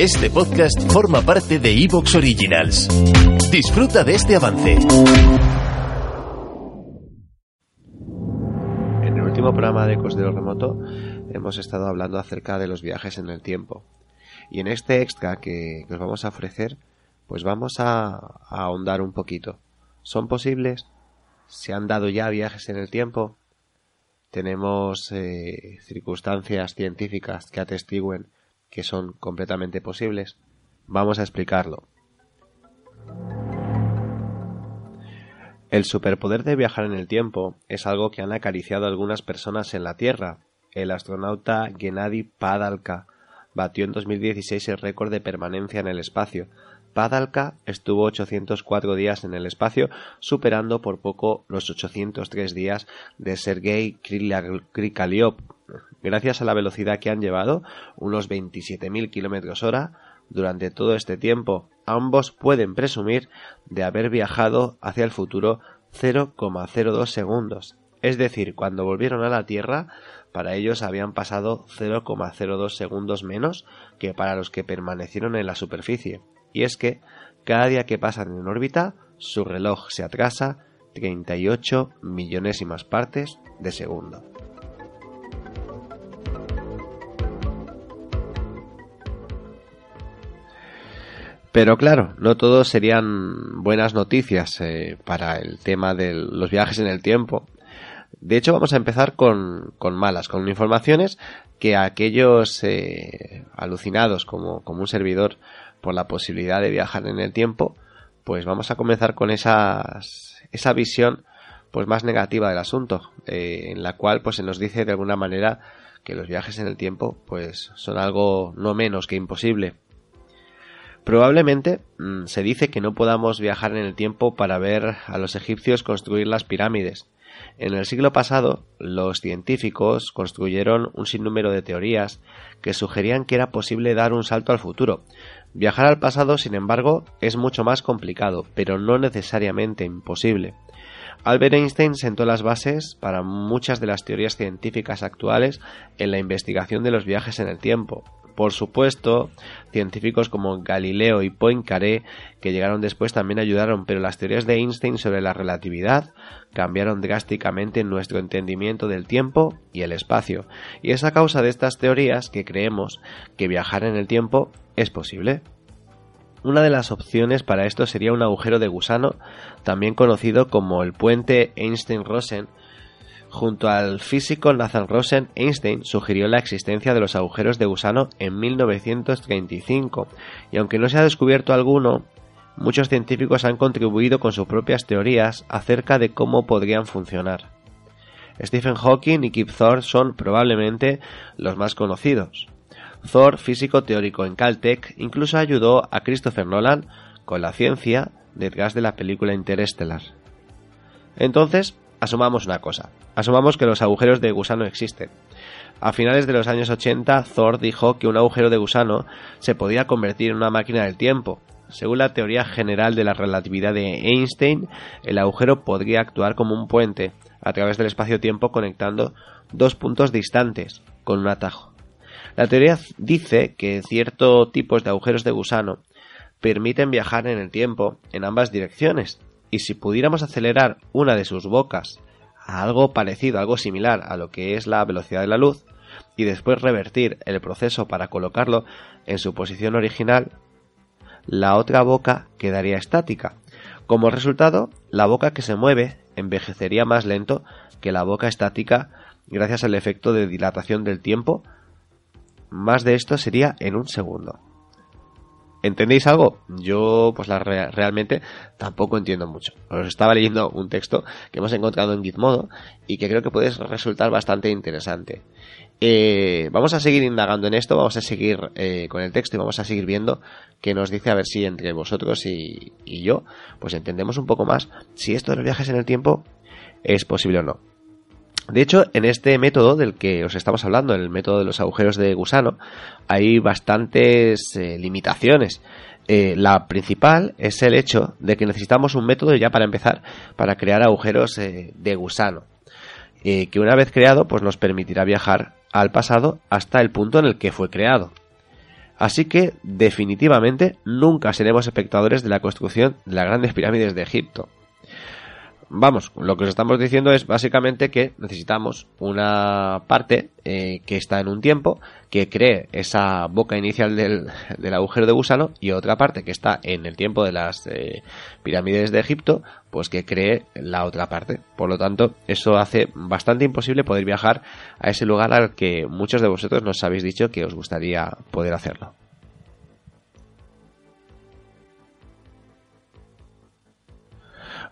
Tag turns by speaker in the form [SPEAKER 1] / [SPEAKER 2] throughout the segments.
[SPEAKER 1] Este podcast forma parte de Evox Originals. Disfruta de este avance.
[SPEAKER 2] En el último programa de Ecos de lo Remoto hemos estado hablando acerca de los viajes en el tiempo. Y en este extra que, que os vamos a ofrecer, pues vamos a, ahondar un poquito. ¿Son posibles? ¿Se han dado ya viajes en el tiempo? tenemos eh, circunstancias científicas que atestiguen que son completamente posibles. Vamos a explicarlo. El superpoder de viajar en el tiempo es algo que han acariciado algunas personas en la Tierra. El astronauta Gennady Padalka batió en 2016 el récord de permanencia en el espacio, Padalka estuvo 804 días en el espacio, superando por poco los 803 días de Sergei Krikaliov. Gracias a la velocidad que han llevado, unos 27.000 km hora, durante todo este tiempo, ambos pueden presumir de haber viajado hacia el futuro 0,02 segundos. Es decir, cuando volvieron a la Tierra, para ellos habían pasado 0,02 segundos menos que para los que permanecieron en la superficie y es que cada día que pasan en órbita su reloj se atrasa 38 millonésimas partes de segundo. Pero claro, no todos serían buenas noticias eh, para el tema de los viajes en el tiempo. De hecho, vamos a empezar con, malas, con informaciones que aquellos eh, alucinados como, como un servidor por la posibilidad de viajar en el tiempo, pues vamos a comenzar con esas, esa visión pues más negativa del asunto, eh, en la cual pues se nos dice de alguna manera que los viajes en el tiempo pues son algo no menos que imposible. Probablemente mm, se dice que no podamos viajar en el tiempo para ver a los egipcios construir las pirámides, en el siglo pasado, los científicos construyeron un sinnúmero de teorías que sugerían que era posible dar un salto al futuro. Viajar al pasado, sin embargo, es mucho más complicado, pero no necesariamente imposible. Albert Einstein sentó las bases para muchas de las teorías científicas actuales en la investigación de los viajes en el tiempo. Por supuesto, científicos como Galileo y Poincaré, que llegaron después, también ayudaron, pero las teorías de Einstein sobre la relatividad cambiaron drásticamente nuestro entendimiento del tiempo y el espacio, y es a causa de estas teorías que creemos que viajar en el tiempo es posible. Una de las opciones para esto sería un agujero de gusano, también conocido como el puente Einstein-Rosen, Junto al físico Nathan Rosen, Einstein sugirió la existencia de los agujeros de gusano en 1935, y aunque no se ha descubierto alguno, muchos científicos han contribuido con sus propias teorías acerca de cómo podrían funcionar. Stephen Hawking y Kip Thorne son probablemente los más conocidos. Thor, físico teórico en Caltech, incluso ayudó a Christopher Nolan con la ciencia detrás de la película Interestelar. Entonces, asumamos una cosa. Asumamos que los agujeros de gusano existen. A finales de los años 80, Thor dijo que un agujero de gusano se podía convertir en una máquina del tiempo. Según la teoría general de la relatividad de Einstein, el agujero podría actuar como un puente a través del espacio-tiempo conectando dos puntos distantes con un atajo. La teoría dice que ciertos tipos de agujeros de gusano permiten viajar en el tiempo en ambas direcciones, y si pudiéramos acelerar una de sus bocas a algo parecido, algo similar a lo que es la velocidad de la luz, y después revertir el proceso para colocarlo en su posición original, la otra boca quedaría estática. Como resultado, la boca que se mueve envejecería más lento que la boca estática gracias al efecto de dilatación del tiempo. Más de esto sería en un segundo. ¿Entendéis algo? Yo, pues la, realmente tampoco entiendo mucho. Os estaba leyendo un texto que hemos encontrado en Gizmodo y que creo que puede resultar bastante interesante. Eh, vamos a seguir indagando en esto, vamos a seguir eh, con el texto y vamos a seguir viendo qué nos dice a ver si entre vosotros y, yo, pues entendemos un poco más si esto de los viajes en el tiempo es posible o no. De hecho, en este método del que os estamos hablando, el método de los agujeros de gusano, hay bastantes eh, limitaciones. Eh, la principal es el hecho de que necesitamos un método ya para empezar para crear agujeros eh, de gusano, que una vez creado pues nos permitirá viajar al pasado hasta el punto en el que fue creado. Así que definitivamente nunca seremos espectadores de la construcción de las grandes pirámides de Egipto vamos, lo que os estamos diciendo es básicamente que necesitamos una parte eh, que está en un tiempo, que cree esa boca inicial del, agujero de gusano, y otra parte que está en el tiempo de las eh, pirámides de Egipto, pues que cree la otra parte. Por lo tanto, eso hace bastante imposible poder viajar a ese lugar al que muchos de vosotros nos habéis dicho que os gustaría poder hacerlo.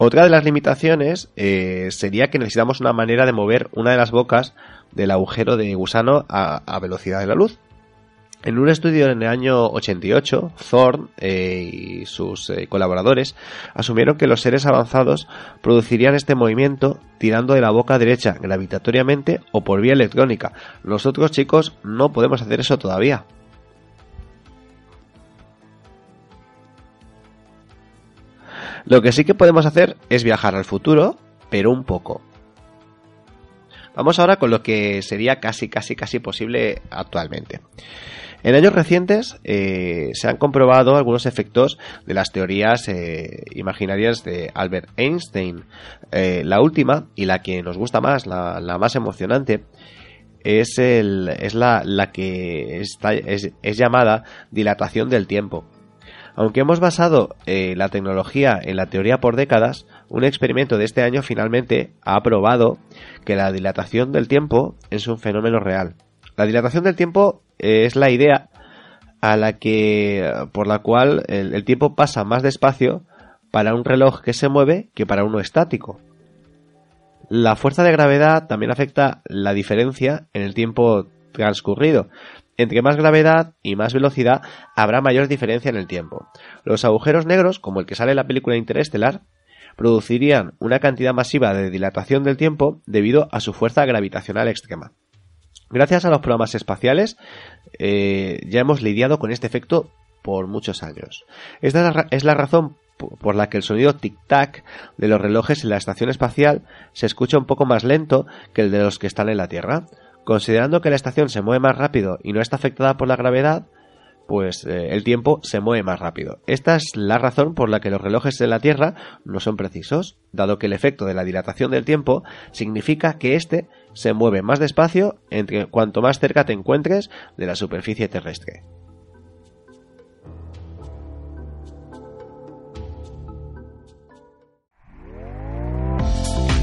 [SPEAKER 2] Otra de las limitaciones eh, sería que necesitamos una manera de mover una de las bocas del agujero de gusano a, velocidad de la luz. En un estudio en el año 88, Thorne eh, y sus eh, colaboradores asumieron que los seres avanzados producirían este movimiento tirando de la boca derecha gravitatoriamente o por vía electrónica. Nosotros chicos no podemos hacer eso todavía. Lo que sí que podemos hacer es viajar al futuro, pero un poco. Vamos ahora con lo que sería casi, casi, casi posible actualmente. En años recientes eh, se han comprobado algunos efectos de las teorías eh, imaginarias de Albert Einstein. Eh, la última, y la que nos gusta más, la, más emocionante, es, la, que es llamada dilatación del tiempo. Aunque hemos basado eh, la tecnología en la teoría por décadas, un experimento de este año finalmente ha probado que la dilatación del tiempo es un fenómeno real. La dilatación del tiempo es la idea a la que por la cual el, el tiempo pasa más despacio para un reloj que se mueve que para uno estático. La fuerza de gravedad también afecta la diferencia en el tiempo transcurrido, entre más gravedad y más velocidad habrá mayor diferencia en el tiempo. Los agujeros negros, como el que sale en la película Interestelar, producirían una cantidad masiva de dilatación del tiempo debido a su fuerza gravitacional extrema. Gracias a los programas espaciales eh, ya hemos lidiado con este efecto por muchos años. Esta es la razón por la que el sonido tic-tac de los relojes en la estación espacial se escucha un poco más lento que el de los que están en la Tierra. Considerando que la estación se mueve más rápido y no está afectada por la gravedad, pues eh, el tiempo se mueve más rápido. Esta es la razón por la que los relojes de la Tierra no son precisos, dado que el efecto de la dilatación del tiempo significa que éste se mueve más despacio entre cuanto más cerca te encuentres de la superficie terrestre.